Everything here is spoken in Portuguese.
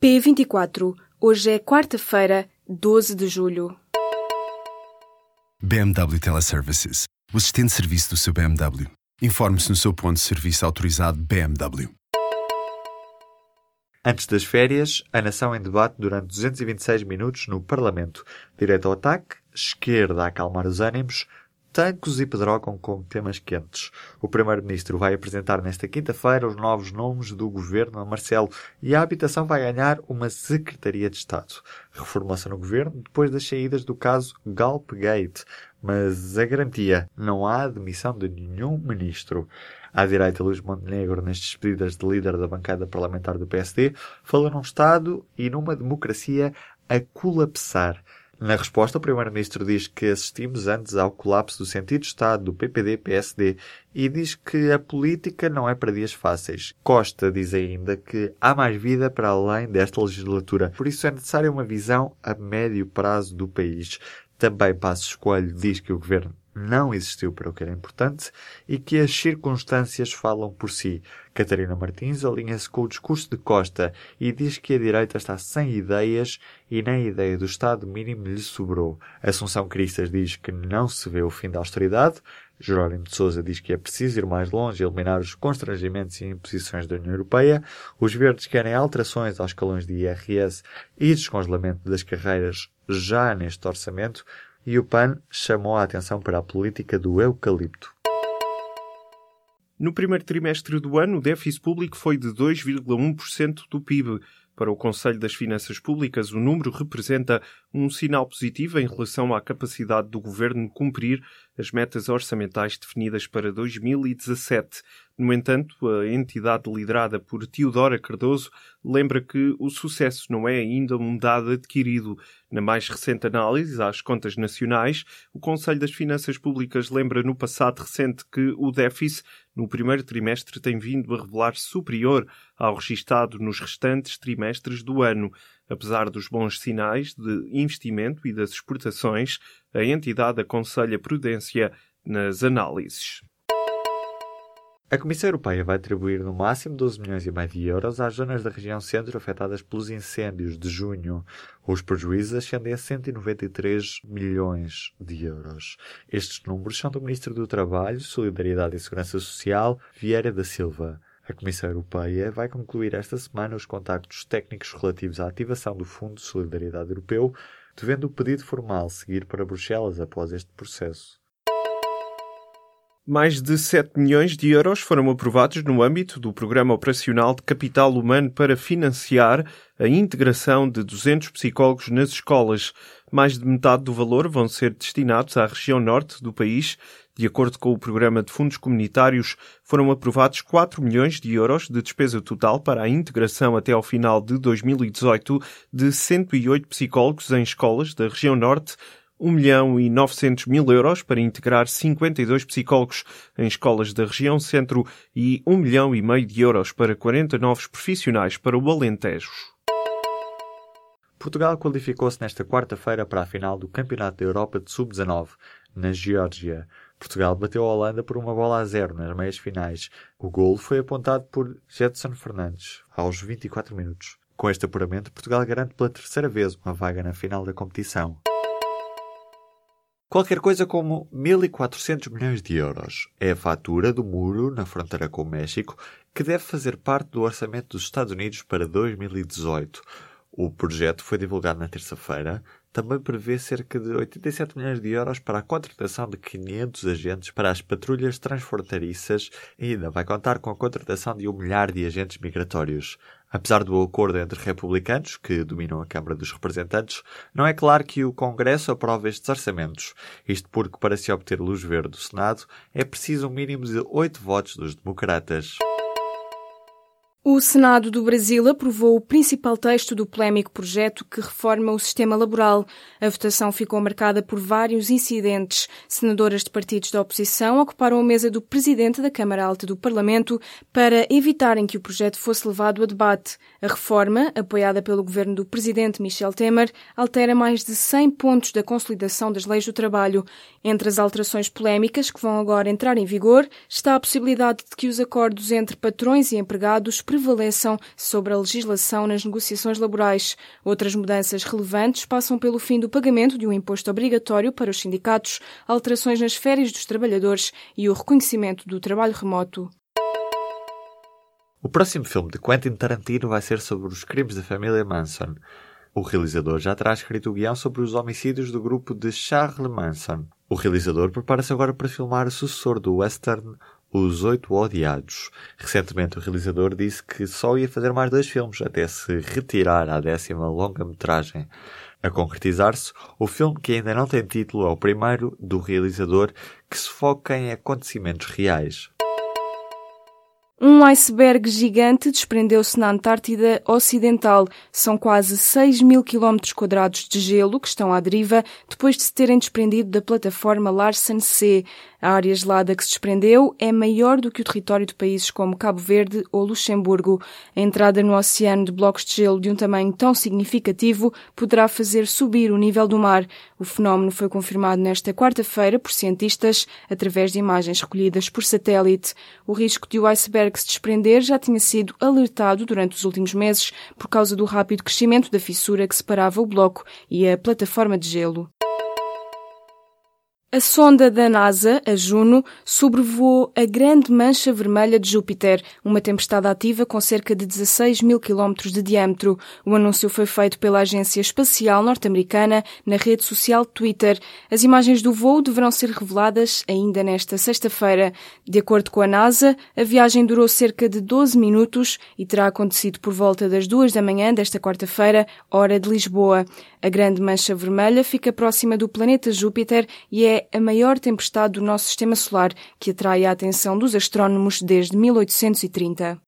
P24. Hoje é quarta-feira, 12 de julho. BMW Teleservices. O assistente de serviço do seu BMW. Informe-se no seu ponto de serviço autorizado BMW. Antes das férias, a nação em debate durante 226 minutos no Parlamento. Direito ao ataque, esquerda a acalmar os ânimos, tancos e pedrocam como temas quentes. O Primeiro-Ministro vai apresentar nesta quinta-feira os novos nomes do governo a Marcelo e a habitação vai ganhar uma Secretaria de Estado. Reformulação no governo depois das saídas do caso Galpgate. Mas a garantia, não há admissão de nenhum ministro. À direita, Luís Montenegro, nas despedidas de líder da bancada parlamentar do PSD, fala num Estado e numa democracia a colapsar. Na resposta, o Primeiro-Ministro diz que assistimos antes ao colapso do sentido de Estado do PPD-PSD e diz que a política não é para dias fáceis. Costa diz ainda que há mais vida para além desta legislatura, por isso é necessária uma visão a médio prazo do país. Também Passos Coelho diz que o governo não existiu para o que era importante e que as circunstâncias falam por si. Catarina Martins alinha-se com o discurso de Costa e diz que a direita está sem ideias e nem a ideia do Estado mínimo lhe sobrou. Assunção Cristas diz que não se vê o fim da austeridade. Jerónimo de Sousa diz que é preciso ir mais longe e eliminar os constrangimentos e imposições da União Europeia. Os verdes querem alterações aos escalões de IRS e descongelamento das carreiras já neste orçamento e o PAN chamou a atenção para a política do eucalipto. No primeiro trimestre do ano, o déficit público foi de 2,1% do PIB. Para o Conselho das Finanças Públicas, o número representa um sinal positivo em relação à capacidade do governo cumprir as metas orçamentais definidas para 2017. No entanto, a entidade liderada por Teodora Cardoso lembra que o sucesso não é ainda um dado adquirido. Na mais recente análise às contas nacionais, o Conselho das Finanças Públicas lembra no passado recente que o déficit no primeiro trimestre tem vindo a revelar superior ao registado nos restantes trimestres do ano. Apesar dos bons sinais de investimento e das exportações, a entidade aconselha prudência nas análises. A Comissão Europeia vai atribuir no máximo 12 milhões e meio de euros às zonas da região centro afetadas pelos incêndios de junho. Os prejuízos ascendem a 193 milhões de euros. Estes números são do Ministro do Trabalho, Solidariedade e Segurança Social, Vieira da Silva. A Comissão Europeia vai concluir esta semana os contactos técnicos relativos à ativação do Fundo de Solidariedade Europeu, devendo o pedido formal seguir para Bruxelas após este processo. Mais de 7 milhões de euros foram aprovados no âmbito do Programa Operacional de Capital Humano para financiar a integração de 200 psicólogos nas escolas. Mais de metade do valor vão ser destinados à região norte do país. De acordo com o Programa de Fundos Comunitários, foram aprovados 4 milhões de euros de despesa total para a integração até ao final de 2018 de 108 psicólogos em escolas da região norte 1 milhão e 900 mil euros para integrar 52 psicólogos em escolas da região centro e 1 milhão e meio de euros para 40 novos profissionais para o Alentejo. Portugal qualificou-se nesta quarta-feira para a final do Campeonato da Europa de Sub-19, na Geórgia. Portugal bateu a Holanda por uma bola a zero nas meias finais. O golo foi apontado por Jetson Fernandes, aos 24 minutos. Com este apuramento, Portugal garante pela terceira vez uma vaga na final da competição qualquer coisa como 1.400 milhões de euros. É a fatura do muro na fronteira com o México que deve fazer parte do orçamento dos Estados Unidos para 2018. O projeto foi divulgado na terça-feira. Também prevê cerca de 87 milhões de euros para a contratação de 500 agentes para as patrulhas transfronteiriças e ainda vai contar com a contratação de um milhar de agentes migratórios. Apesar do acordo entre republicanos, que dominam a Câmara dos Representantes, não é claro que o Congresso aprove estes orçamentos. Isto porque, para se obter luz verde do Senado, é preciso um mínimo de oito votos dos democratas. O Senado do Brasil aprovou o principal texto do polémico projeto que reforma o sistema laboral. A votação ficou marcada por vários incidentes. Senadoras de partidos da oposição ocuparam a mesa do presidente da Câmara Alta do Parlamento para evitarem que o projeto fosse levado a debate. A reforma, apoiada pelo governo do presidente Michel Temer, altera mais de 100 pontos da consolidação das leis do trabalho. Entre as alterações polémicas que vão agora entrar em vigor está a possibilidade de que os acordos entre patrões e empregados prevaleçam sobre a legislação nas negociações laborais. Outras mudanças relevantes passam pelo fim do pagamento de um imposto obrigatório para os sindicatos, alterações nas férias dos trabalhadores e o reconhecimento do trabalho remoto. O próximo filme de Quentin Tarantino vai ser sobre os crimes da família Manson. O realizador já terá escrito o guião sobre os homicídios do grupo de Charles Manson. O realizador prepara-se agora para filmar o sucessor do western Os Oito Odiados. Recentemente o realizador disse que só ia fazer mais dois filmes até se retirar à décima longa-metragem. A concretizar-se, o filme que ainda não tem título é o primeiro do realizador que se foca em acontecimentos reais. Um iceberg gigante desprendeu-se na Antártida Ocidental. São quase 6 mil quilómetros quadrados de gelo que estão à deriva depois de se terem desprendido da plataforma Larsen C. A área gelada que se desprendeu é maior do que o território de países como Cabo Verde ou Luxemburgo. A entrada no oceano de blocos de gelo de um tamanho tão significativo poderá fazer subir o nível do mar. O fenómeno foi confirmado nesta quarta-feira por cientistas através de imagens recolhidas por satélite. O risco de o iceberg se desprender já tinha sido alertado durante os últimos meses por causa do rápido crescimento da fissura que separava o bloco e a plataforma de gelo. A sonda da NASA, a Juno, sobrevoou a Grande Mancha Vermelha de Júpiter, uma tempestade ativa com cerca de 16 mil quilómetros de diâmetro. O anúncio foi feito pela Agência Espacial Norte-Americana na rede social Twitter. As imagens do voo deverão ser reveladas ainda nesta sexta-feira. De acordo com a NASA, a viagem durou cerca de 12 minutos e terá acontecido por volta das duas da manhã desta quarta-feira, hora de Lisboa. A Grande Mancha Vermelha fica próxima do planeta Júpiter e é a maior tempestade do nosso sistema solar, que atrai a atenção dos astrónomos desde 1830.